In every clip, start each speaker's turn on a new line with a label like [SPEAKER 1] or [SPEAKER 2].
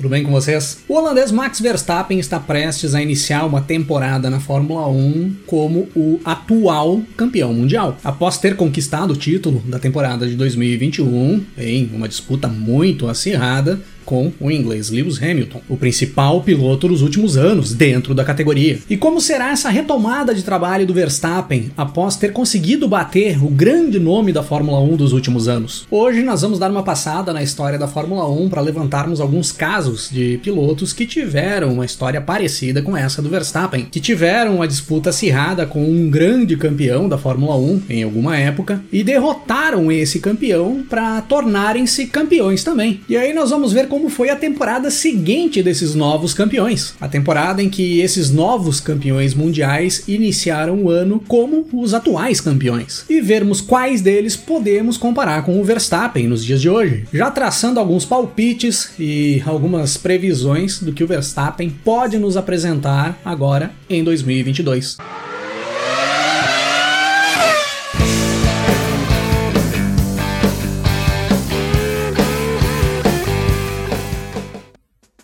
[SPEAKER 1] tudo bem com vocês? O holandês Max Verstappen está prestes a iniciar uma temporada na Fórmula 1 como o atual campeão mundial. Após ter conquistado o título da temporada de 2021 em uma disputa muito acirrada, com o inglês Lewis Hamilton, o principal piloto dos últimos anos dentro da categoria. E como será essa retomada de trabalho do Verstappen após ter conseguido bater o grande nome da Fórmula 1 dos últimos anos? Hoje nós vamos dar uma passada na história da Fórmula 1 para levantarmos alguns casos de pilotos que tiveram uma história parecida com essa do Verstappen, que tiveram uma disputa acirrada com um grande campeão da Fórmula 1 em alguma época e derrotaram esse campeão para tornarem-se campeões também. E aí nós vamos ver como como foi a temporada seguinte desses novos campeões. A temporada em que esses novos campeões mundiais iniciaram o ano como os atuais campeões. E vermos quais deles podemos comparar com o Verstappen nos dias de hoje. Já traçando alguns palpites e algumas previsões do que o Verstappen pode nos apresentar agora em 2022.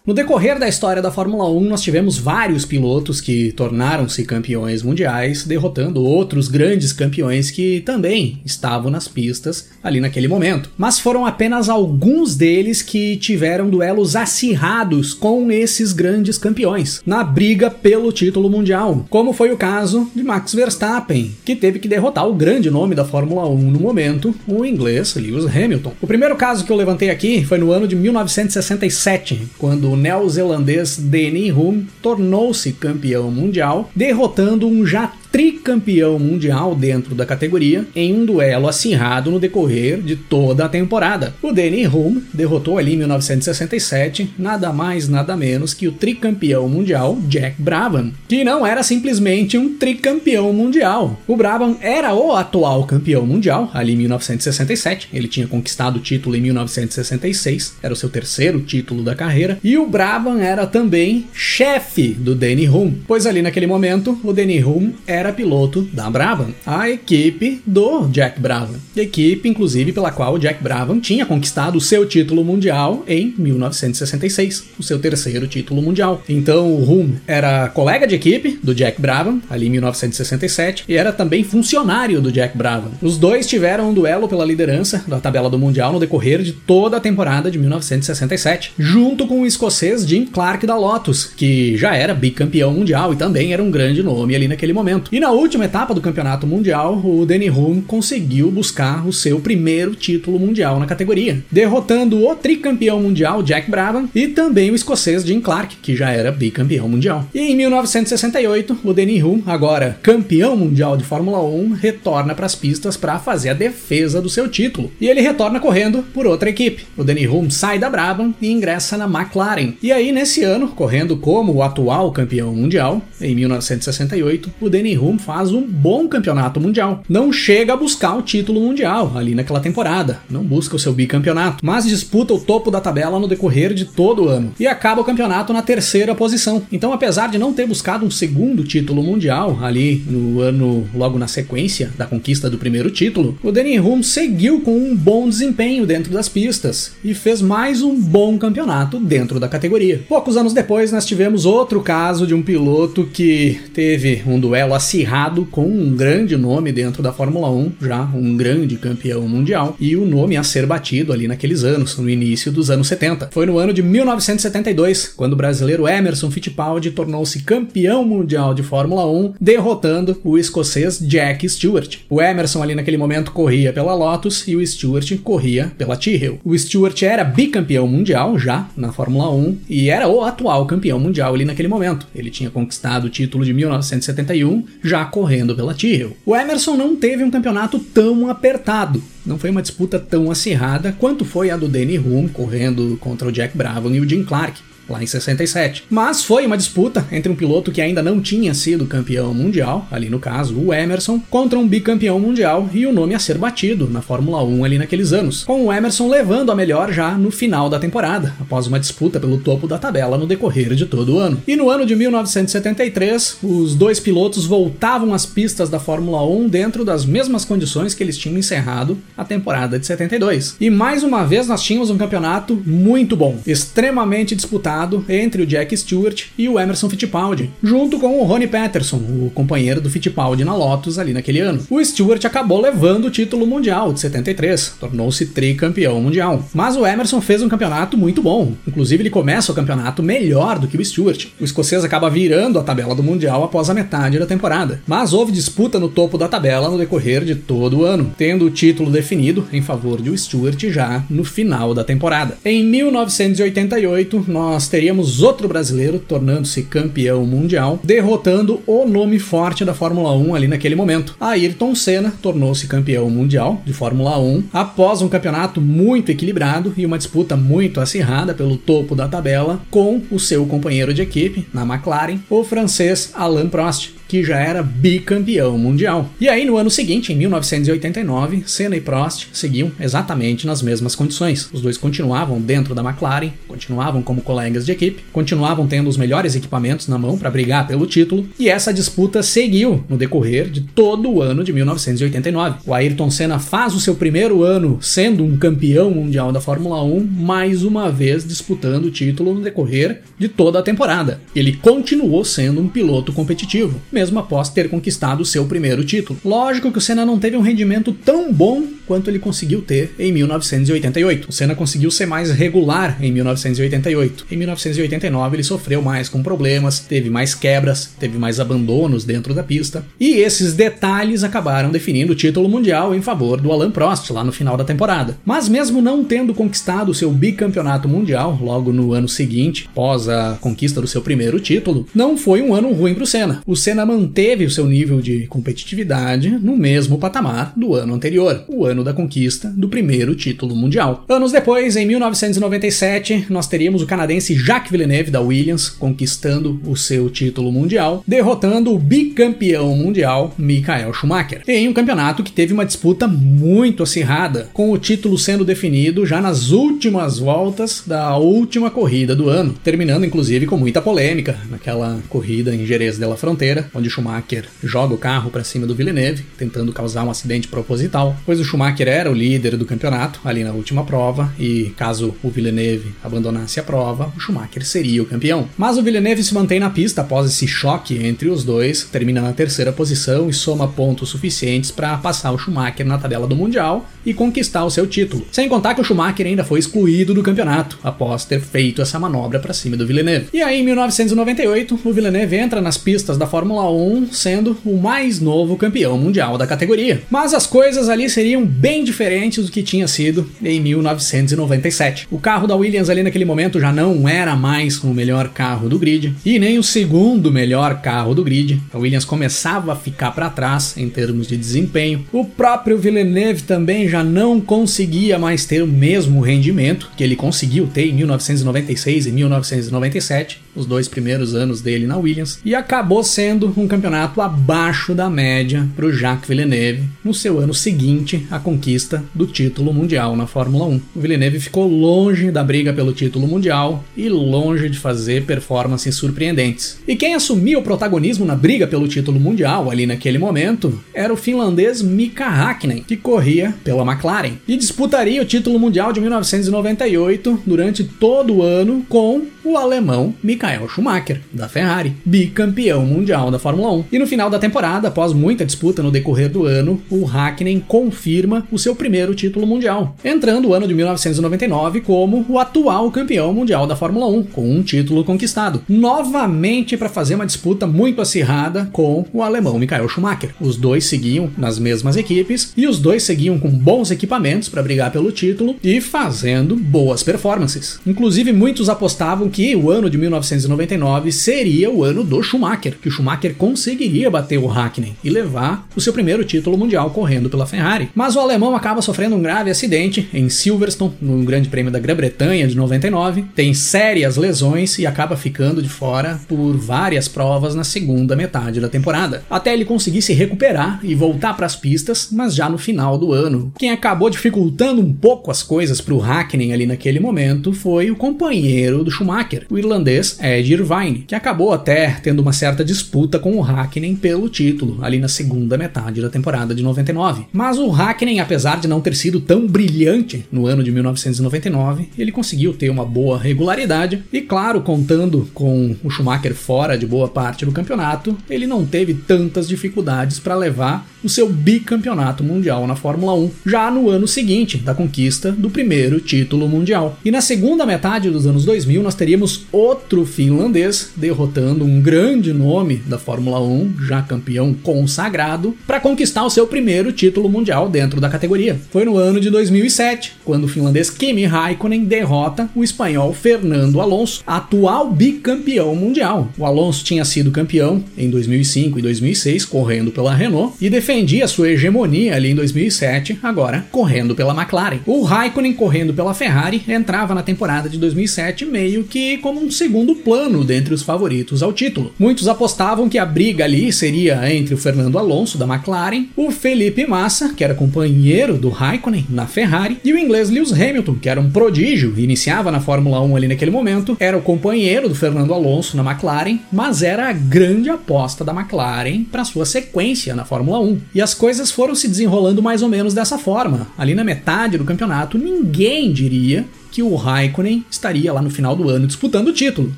[SPEAKER 1] No decorrer da história da Fórmula 1, nós tivemos vários pilotos que tornaram-se campeões mundiais, derrotando outros grandes campeões que também estavam nas pistas ali naquele momento. Mas foram apenas alguns deles que tiveram duelos acirrados com esses grandes campeões, na briga pelo título mundial, como foi o caso de Max Verstappen, que teve que derrotar o grande nome da Fórmula 1 no momento, o inglês Lewis Hamilton. O primeiro caso que eu levantei aqui foi no ano de 1967, quando o neozelandês Danny Hume tornou-se campeão mundial, derrotando um já tricampeão mundial dentro da categoria em um duelo acirrado no decorrer de toda a temporada. O Danny Hume derrotou ali em 1967 nada mais nada menos que o tricampeão mundial Jack Brabham, que não era simplesmente um tricampeão mundial. O Brabham era o atual campeão mundial ali em 1967, ele tinha conquistado o título em 1966, era o seu terceiro título da carreira, e o Brabham era também chefe do Danny Hume, pois ali naquele momento o Danny Hume era era piloto da Brabham, a equipe do Jack Brabham. Equipe, inclusive, pela qual o Jack Brabham tinha conquistado o seu título mundial em 1966, o seu terceiro título mundial. Então o Hume era colega de equipe do Jack Brabham, ali em 1967, e era também funcionário do Jack Brabham. Os dois tiveram um duelo pela liderança da tabela do Mundial no decorrer de toda a temporada de 1967, junto com o escocês Jim Clark da Lotus, que já era bicampeão mundial e também era um grande nome ali naquele momento. E na última etapa do campeonato mundial, o Danny Hume conseguiu buscar o seu primeiro título mundial na categoria, derrotando o tricampeão mundial Jack Brabham e também o escocês Jim Clark, que já era bicampeão mundial. E em 1968, o Danny Hume, agora campeão mundial de Fórmula 1, retorna para as pistas para fazer a defesa do seu título. E ele retorna correndo por outra equipe. O Danny Hume sai da Brabham e ingressa na McLaren. E aí nesse ano, correndo como o atual campeão mundial, em 1968, o Danny Hume faz um bom campeonato mundial. Não chega a buscar o título mundial ali naquela temporada, não busca o seu bicampeonato, mas disputa o topo da tabela no decorrer de todo o ano e acaba o campeonato na terceira posição. Então, apesar de não ter buscado um segundo título mundial ali no ano logo na sequência da conquista do primeiro título, o Danny Hume seguiu com um bom desempenho dentro das pistas e fez mais um bom campeonato dentro da categoria. Poucos anos depois, nós tivemos outro caso de um piloto que teve um duelo acirrado com um grande nome dentro da Fórmula 1, já um grande campeão mundial, e o nome a ser batido ali naqueles anos, no início dos anos 70. Foi no ano de 1972, quando o brasileiro Emerson Fittipaldi tornou-se campeão mundial de Fórmula 1, derrotando o escocês Jack Stewart. O Emerson ali naquele momento corria pela Lotus e o Stewart corria pela Tyrrell. O Stewart era bicampeão mundial já na Fórmula 1 e era o atual campeão mundial ali naquele momento. Ele tinha conquistado o título de 1971 já correndo pela Tyrrell. O Emerson não teve um campeonato tão apertado, não foi uma disputa tão acirrada quanto foi a do Danny Hume correndo contra o Jack Brabham e o Jim Clark. Lá em 67. Mas foi uma disputa entre um piloto que ainda não tinha sido campeão mundial, ali no caso o Emerson, contra um bicampeão mundial e o nome a ser batido na Fórmula 1 ali naqueles anos, com o Emerson levando a melhor já no final da temporada, após uma disputa pelo topo da tabela no decorrer de todo o ano. E no ano de 1973, os dois pilotos voltavam às pistas da Fórmula 1 dentro das mesmas condições que eles tinham encerrado a temporada de 72. E mais uma vez nós tínhamos um campeonato muito bom, extremamente disputado entre o Jack Stewart e o Emerson Fittipaldi, junto com o Ronnie Peterson, o companheiro do Fittipaldi na Lotus ali naquele ano. O Stewart acabou levando o título mundial de 73, tornou-se tricampeão mundial. Mas o Emerson fez um campeonato muito bom, inclusive ele começa o campeonato melhor do que o Stewart. O escocês acaba virando a tabela do mundial após a metade da temporada. Mas houve disputa no topo da tabela no decorrer de todo o ano, tendo o título definido em favor de Stewart já no final da temporada. Em 1988, nós teríamos outro brasileiro tornando-se campeão mundial, derrotando o nome forte da Fórmula 1 ali naquele momento. Ayrton Senna tornou-se campeão mundial de Fórmula 1 após um campeonato muito equilibrado e uma disputa muito acirrada pelo topo da tabela com o seu companheiro de equipe na McLaren, o francês Alain Prost que já era bicampeão mundial. E aí, no ano seguinte, em 1989, Senna e Prost seguiam exatamente nas mesmas condições. Os dois continuavam dentro da McLaren, continuavam como colegas de equipe, continuavam tendo os melhores equipamentos na mão para brigar pelo título, e essa disputa seguiu no decorrer de todo o ano de 1989. O Ayrton Senna faz o seu primeiro ano sendo um campeão mundial da Fórmula 1, mais uma vez disputando o título no decorrer de toda a temporada. Ele continuou sendo um piloto competitivo mesmo após ter conquistado seu primeiro título. Lógico que o Senna não teve um rendimento tão bom quanto ele conseguiu ter em 1988. O Senna conseguiu ser mais regular em 1988. Em 1989 ele sofreu mais com problemas, teve mais quebras, teve mais abandonos dentro da pista. E esses detalhes acabaram definindo o título mundial em favor do Alain Prost lá no final da temporada. Mas mesmo não tendo conquistado seu bicampeonato mundial logo no ano seguinte, após a conquista do seu primeiro título, não foi um ano ruim para o Senna. O Senna manteve o seu nível de competitividade no mesmo patamar do ano anterior, o ano da conquista do primeiro título mundial. Anos depois, em 1997, nós teríamos o canadense Jacques Villeneuve da Williams conquistando o seu título mundial, derrotando o bicampeão mundial Michael Schumacher, em um campeonato que teve uma disputa muito acirrada, com o título sendo definido já nas últimas voltas da última corrida do ano, terminando inclusive com muita polêmica naquela corrida em Jerez de la Fronteira, onde Schumacher joga o carro para cima do Villeneuve, tentando causar um acidente proposital, pois o Schumacher era o líder do campeonato ali na última prova e caso o Villeneuve abandonasse a prova, o Schumacher seria o campeão. Mas o Villeneuve se mantém na pista após esse choque entre os dois, termina na terceira posição e soma pontos suficientes para passar o Schumacher na tabela do Mundial e conquistar o seu título. Sem contar que o Schumacher ainda foi excluído do campeonato após ter feito essa manobra para cima do Villeneuve. E aí, em 1998, o Villeneuve entra nas pistas da Fórmula 1 sendo o mais novo campeão mundial da categoria. Mas as coisas ali seriam bem diferentes do que tinha sido em 1997. O carro da Williams ali naquele momento já não era mais o melhor carro do grid e nem o segundo melhor carro do grid. A Williams começava a ficar para trás em termos de desempenho. O próprio Villeneuve também já não conseguia mais ter o mesmo rendimento que ele conseguiu ter em 1996 e 1997, os dois primeiros anos dele na Williams, e acabou sendo um campeonato abaixo da média para o Jacques Villeneuve no seu ano seguinte à conquista do título mundial na Fórmula 1. O Villeneuve ficou longe da briga pelo título mundial e longe de fazer performances surpreendentes. E quem assumiu o protagonismo na briga pelo título mundial ali naquele momento era o finlandês Mika Hakkinen, que corria pela McLaren e disputaria o título mundial de 1998 durante todo o ano com o alemão Michael Schumacher, da Ferrari, bicampeão mundial da Fórmula 1. E no final da temporada, após muita disputa no decorrer do ano, o Hakkinen confirma o seu primeiro título mundial, entrando o ano de 1999 como o atual campeão mundial da Fórmula 1, com um título conquistado, novamente para fazer uma disputa muito acirrada com o alemão Michael Schumacher. Os dois seguiam nas mesmas equipes e os dois seguiam com bons equipamentos para brigar pelo título e fazendo boas performances. Inclusive, muitos apostavam que o ano de 1999 seria o ano do Schumacher, que o Schumacher conseguiria bater o Hakkinen e levar o seu primeiro título mundial correndo pela Ferrari. Mas o alemão acaba sofrendo um grave acidente em Silverstone, no Grande Prêmio da Grã-Bretanha de 99, tem sérias lesões e acaba ficando de fora por várias provas na segunda metade da temporada, até ele conseguir se recuperar e voltar para as pistas, mas já no final do ano. Quem acabou dificultando um pouco as coisas para o Hakkinen ali naquele momento foi o companheiro do Schumacher, o irlandês Ed Irvine, que acabou até tendo uma certa disputa com o Hakkinen pelo título ali na segunda metade da temporada de 99. Mas o Hakkinen, apesar de não ter sido tão brilhante no ano de 1999, ele conseguiu ter uma boa regularidade e, claro, contando com o Schumacher fora de boa parte do campeonato, ele não teve tantas dificuldades para levar o seu bicampeonato mundial na Fórmula 1, já no ano seguinte da conquista do primeiro título mundial. E na segunda metade dos anos 2000, nós teríamos outro finlandês derrotando um grande nome da Fórmula 1, já campeão consagrado, para conquistar o seu primeiro título mundial dentro da categoria. Foi no ano de 2007, quando o finlandês Kimi Raikkonen derrota o espanhol Fernando Alonso, atual bicampeão mundial. O Alonso tinha sido campeão em 2005 e 2006 correndo pela Renault e defendia sua hegemonia ali em 2007, agora correndo pela McLaren. O Raikkonen correndo pela Ferrari entrava na temporada de 2007 meio que como um segundo plano dentre os favoritos ao título. Muitos apostavam que a briga ali seria entre o Fernando Alonso da McLaren, o Felipe Massa, que era companheiro do Raikkonen na Ferrari, e o inglês Lewis Hamilton, que era um prodígio, iniciava na Fórmula 1 ali naquele momento, era o companheiro do Fernando Alonso na McLaren, mas era a grande aposta da McLaren para sua sequência na Fórmula 1. E as coisas foram se desenrolando mais ou menos dessa forma. Ali na metade do campeonato, ninguém diria que o Raikkonen estaria lá no final do ano disputando o título.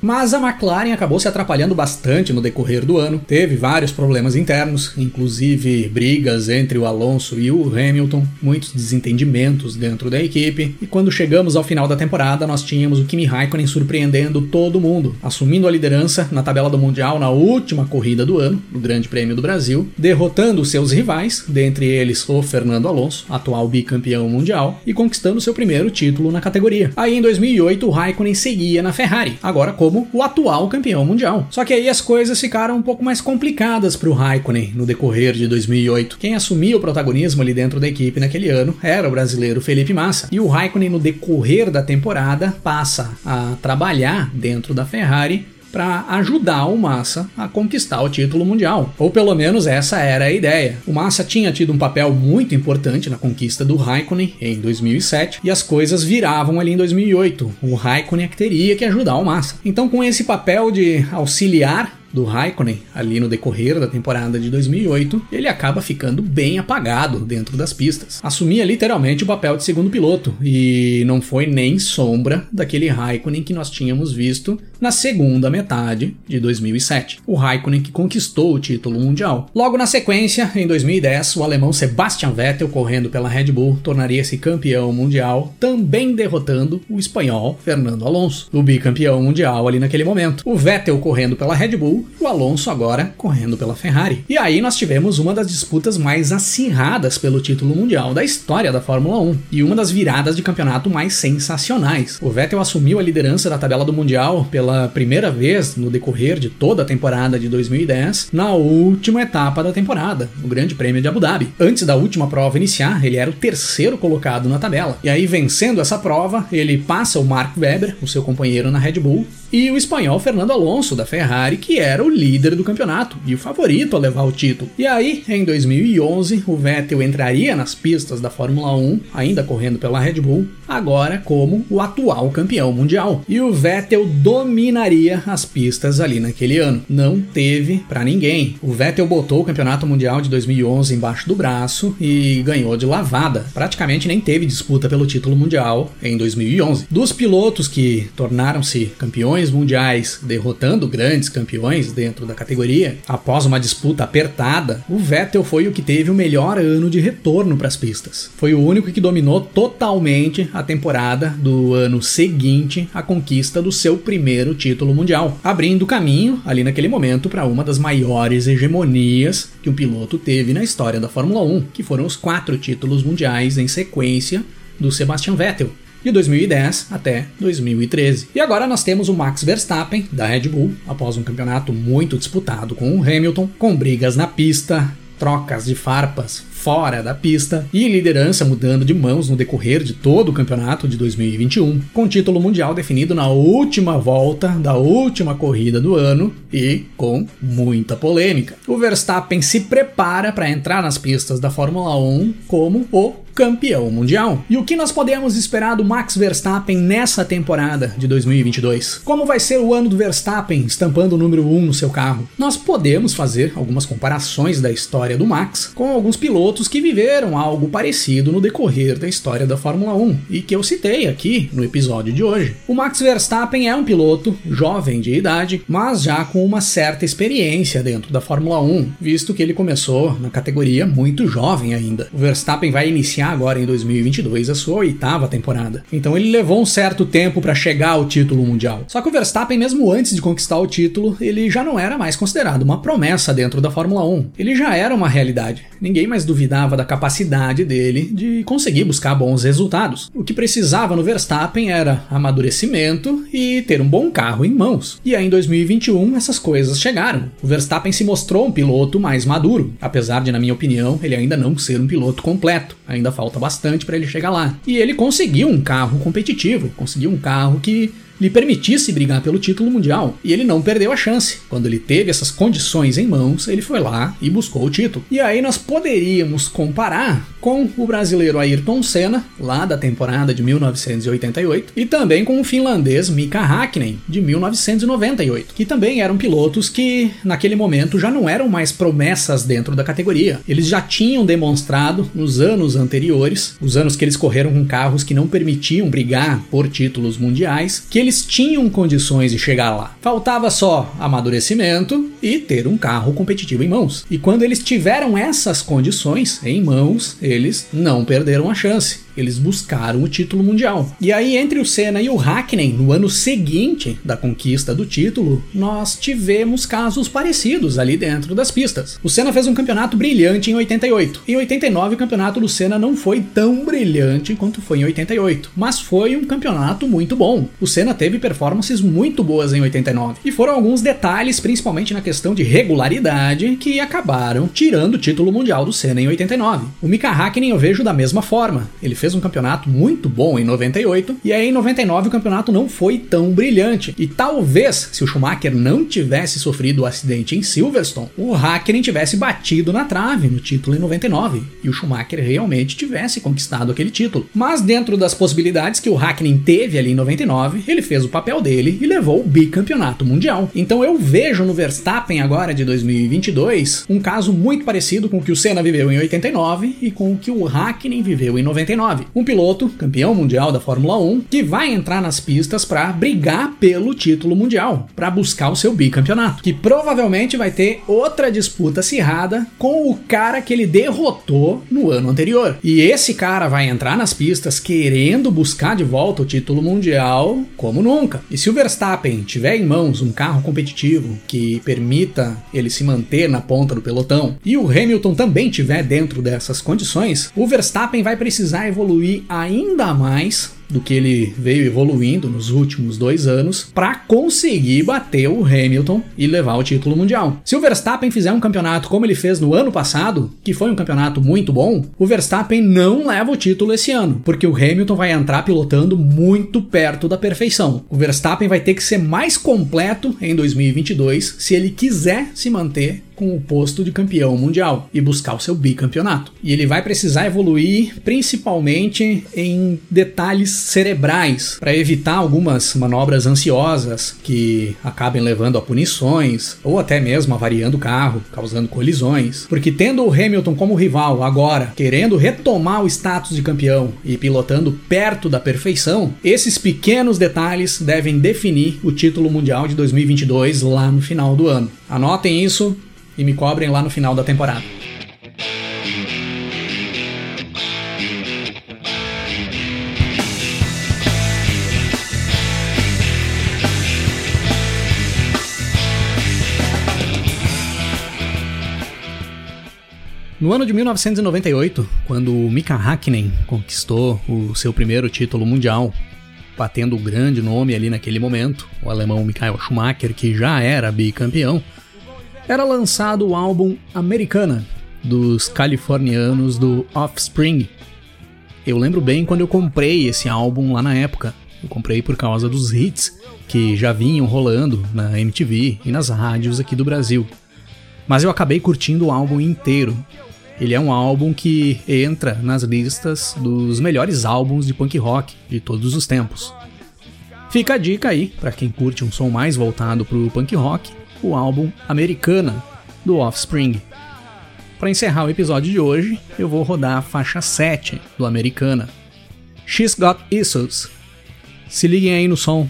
[SPEAKER 1] Mas a McLaren acabou se atrapalhando bastante no decorrer do ano, teve vários problemas internos, inclusive brigas entre o Alonso e o Hamilton, muitos desentendimentos dentro da equipe, e quando chegamos ao final da temporada, nós tínhamos o Kimi Raikkonen surpreendendo todo mundo, assumindo a liderança na tabela do Mundial na última corrida do ano, no Grande Prêmio do Brasil, derrotando seus rivais, dentre eles o Fernando Alonso, atual bicampeão mundial, e conquistando seu primeiro título na categoria. Aí em 2008 o Raikkonen seguia na Ferrari, agora como o atual campeão mundial. Só que aí as coisas ficaram um pouco mais complicadas para o Raikkonen no decorrer de 2008. Quem assumia o protagonismo ali dentro da equipe naquele ano era o brasileiro Felipe Massa. E o Raikkonen no decorrer da temporada passa a trabalhar dentro da Ferrari para ajudar o Massa a conquistar o título mundial. Ou pelo menos essa era a ideia. O Massa tinha tido um papel muito importante na conquista do Raikkonen em 2007 e as coisas viravam ali em 2008. O Raikkonen é que teria que ajudar o Massa. Então, com esse papel de auxiliar do Raikkonen ali no decorrer da temporada de 2008, ele acaba ficando bem apagado dentro das pistas. Assumia literalmente o papel de segundo piloto e não foi nem sombra daquele Raikkonen que nós tínhamos visto na segunda metade de 2007. O Raikkonen que conquistou o título mundial. Logo na sequência, em 2010, o alemão Sebastian Vettel correndo pela Red Bull tornaria-se campeão mundial, também derrotando o espanhol Fernando Alonso, o bicampeão mundial ali naquele momento. O Vettel correndo pela Red Bull o Alonso agora correndo pela Ferrari. E aí nós tivemos uma das disputas mais acirradas pelo título mundial da história da Fórmula 1 e uma das viradas de campeonato mais sensacionais. O Vettel assumiu a liderança da tabela do mundial pela primeira vez no decorrer de toda a temporada de 2010, na última etapa da temporada, o Grande Prêmio de Abu Dhabi. Antes da última prova iniciar, ele era o terceiro colocado na tabela. E aí vencendo essa prova, ele passa o Mark Webber, o seu companheiro na Red Bull, e o espanhol Fernando Alonso da Ferrari, que era o líder do campeonato e o favorito a levar o título. E aí, em 2011, o Vettel entraria nas pistas da Fórmula 1, ainda correndo pela Red Bull, agora como o atual campeão mundial. E o Vettel dominaria as pistas ali naquele ano. Não teve para ninguém. O Vettel botou o campeonato mundial de 2011 embaixo do braço e ganhou de lavada. Praticamente nem teve disputa pelo título mundial em 2011. Dos pilotos que tornaram-se campeões mundiais, derrotando grandes campeões dentro da categoria, após uma disputa apertada, o Vettel foi o que teve o melhor ano de retorno para as pistas. Foi o único que dominou totalmente a temporada do ano seguinte à conquista do seu primeiro título mundial, abrindo caminho ali naquele momento para uma das maiores hegemonias que um piloto teve na história da Fórmula 1, que foram os quatro títulos mundiais em sequência do Sebastian Vettel de 2010 até 2013. E agora nós temos o Max Verstappen, da Red Bull, após um campeonato muito disputado com o Hamilton, com brigas na pista, trocas de farpas fora da pista e liderança mudando de mãos no decorrer de todo o campeonato de 2021, com título mundial definido na última volta da última corrida do ano e com muita polêmica. O Verstappen se prepara para entrar nas pistas da Fórmula 1 como o campeão mundial. E o que nós podemos esperar do Max Verstappen nessa temporada de 2022? Como vai ser o ano do Verstappen estampando o número 1 no seu carro? Nós podemos fazer algumas comparações da história do Max com alguns pilotos que viveram algo parecido no decorrer da história da Fórmula 1 e que eu citei aqui no episódio de hoje. O Max Verstappen é um piloto jovem de idade, mas já com uma certa experiência dentro da Fórmula 1, visto que ele começou na categoria muito jovem ainda. O Verstappen vai iniciar iniciar agora em 2022 a sua oitava temporada. Então ele levou um certo tempo para chegar ao título mundial. Só que o Verstappen, mesmo antes de conquistar o título, ele já não era mais considerado uma promessa dentro da Fórmula 1. Ele já era uma realidade. Ninguém mais duvidava da capacidade dele de conseguir buscar bons resultados. O que precisava no Verstappen era amadurecimento e ter um bom carro em mãos. E aí em 2021 essas coisas chegaram. O Verstappen se mostrou um piloto mais maduro, apesar de, na minha opinião, ele ainda não ser um piloto completo. Ainda falta bastante para ele chegar lá. E ele conseguiu um carro competitivo, conseguiu um carro que lhe permitisse brigar pelo título mundial. E ele não perdeu a chance. Quando ele teve essas condições em mãos, ele foi lá e buscou o título. E aí nós poderíamos comparar com o brasileiro Ayrton Senna, lá da temporada de 1988, e também com o finlandês Mika Hakkinen, de 1998, que também eram pilotos que, naquele momento, já não eram mais promessas dentro da categoria. Eles já tinham demonstrado nos anos anteriores, os anos que eles correram com carros que não permitiam brigar por títulos mundiais, que eles tinham condições de chegar lá. Faltava só amadurecimento e ter um carro competitivo em mãos. E quando eles tiveram essas condições em mãos, eles não perderam a chance eles buscaram o título mundial. E aí, entre o Senna e o Hakkinen, no ano seguinte da conquista do título, nós tivemos casos parecidos ali dentro das pistas. O Senna fez um campeonato brilhante em 88. Em 89, o campeonato do Senna não foi tão brilhante quanto foi em 88, mas foi um campeonato muito bom. O Senna teve performances muito boas em 89. E foram alguns detalhes, principalmente na questão de regularidade, que acabaram tirando o título mundial do Senna em 89. O Mika Hakkinen eu vejo da mesma forma. Ele fez fez um campeonato muito bom em 98 e aí em 99 o campeonato não foi tão brilhante. E talvez se o Schumacher não tivesse sofrido o acidente em Silverstone, o Hakkinen tivesse batido na trave no título em 99 e o Schumacher realmente tivesse conquistado aquele título. Mas dentro das possibilidades que o Hakkinen teve ali em 99, ele fez o papel dele e levou o bicampeonato mundial. Então eu vejo no Verstappen agora de 2022 um caso muito parecido com o que o Senna viveu em 89 e com o que o Hakkinen viveu em 99 um piloto, campeão mundial da Fórmula 1, que vai entrar nas pistas para brigar pelo título mundial, para buscar o seu bicampeonato, que provavelmente vai ter outra disputa acirrada com o cara que ele derrotou no ano anterior. E esse cara vai entrar nas pistas querendo buscar de volta o título mundial como nunca. E se o Verstappen tiver em mãos um carro competitivo que permita ele se manter na ponta do pelotão e o Hamilton também tiver dentro dessas condições, o Verstappen vai precisar evoluir evoluir ainda mais do que ele veio evoluindo nos últimos dois anos para conseguir bater o Hamilton e levar o título mundial. Se o Verstappen fizer um campeonato como ele fez no ano passado, que foi um campeonato muito bom, o Verstappen não leva o título esse ano, porque o Hamilton vai entrar pilotando muito perto da perfeição. O Verstappen vai ter que ser mais completo em 2022 se ele quiser se manter com o posto de campeão mundial e buscar o seu bicampeonato. E ele vai precisar evoluir principalmente em detalhes cerebrais para evitar algumas manobras ansiosas que acabem levando a punições ou até mesmo avariando o carro, causando colisões. Porque tendo o Hamilton como rival agora, querendo retomar o status de campeão e pilotando perto da perfeição, esses pequenos detalhes devem definir o título mundial de 2022 lá no final do ano. Anotem isso e me cobrem lá no final da temporada. No ano de 1998, quando Mika Hakkinen conquistou o seu primeiro título mundial, batendo o grande nome ali naquele momento, o alemão Michael Schumacher, que já era bicampeão, era lançado o álbum Americana, dos californianos do Offspring. Eu lembro bem quando eu comprei esse álbum lá na época. Eu comprei por causa dos hits que já vinham rolando na MTV e nas rádios aqui do Brasil. Mas eu acabei curtindo o álbum inteiro ele é um álbum que entra nas listas dos melhores álbuns de punk rock de todos os tempos. Fica a dica aí para quem curte um som mais voltado pro punk rock, o álbum Americana do Offspring. Para encerrar o episódio de hoje, eu vou rodar a faixa 7 do Americana. She's Got Issues. Se liguem aí no som.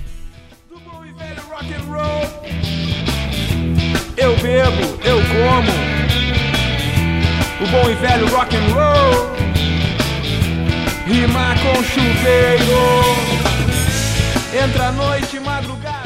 [SPEAKER 2] Eu bebo, eu como o bom e velho rock and roll. Rima com chuveiro, entra noite, madrugada.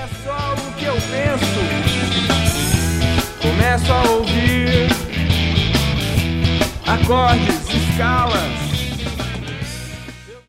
[SPEAKER 3] É só o que eu penso. Começo a ouvir acordes, escalas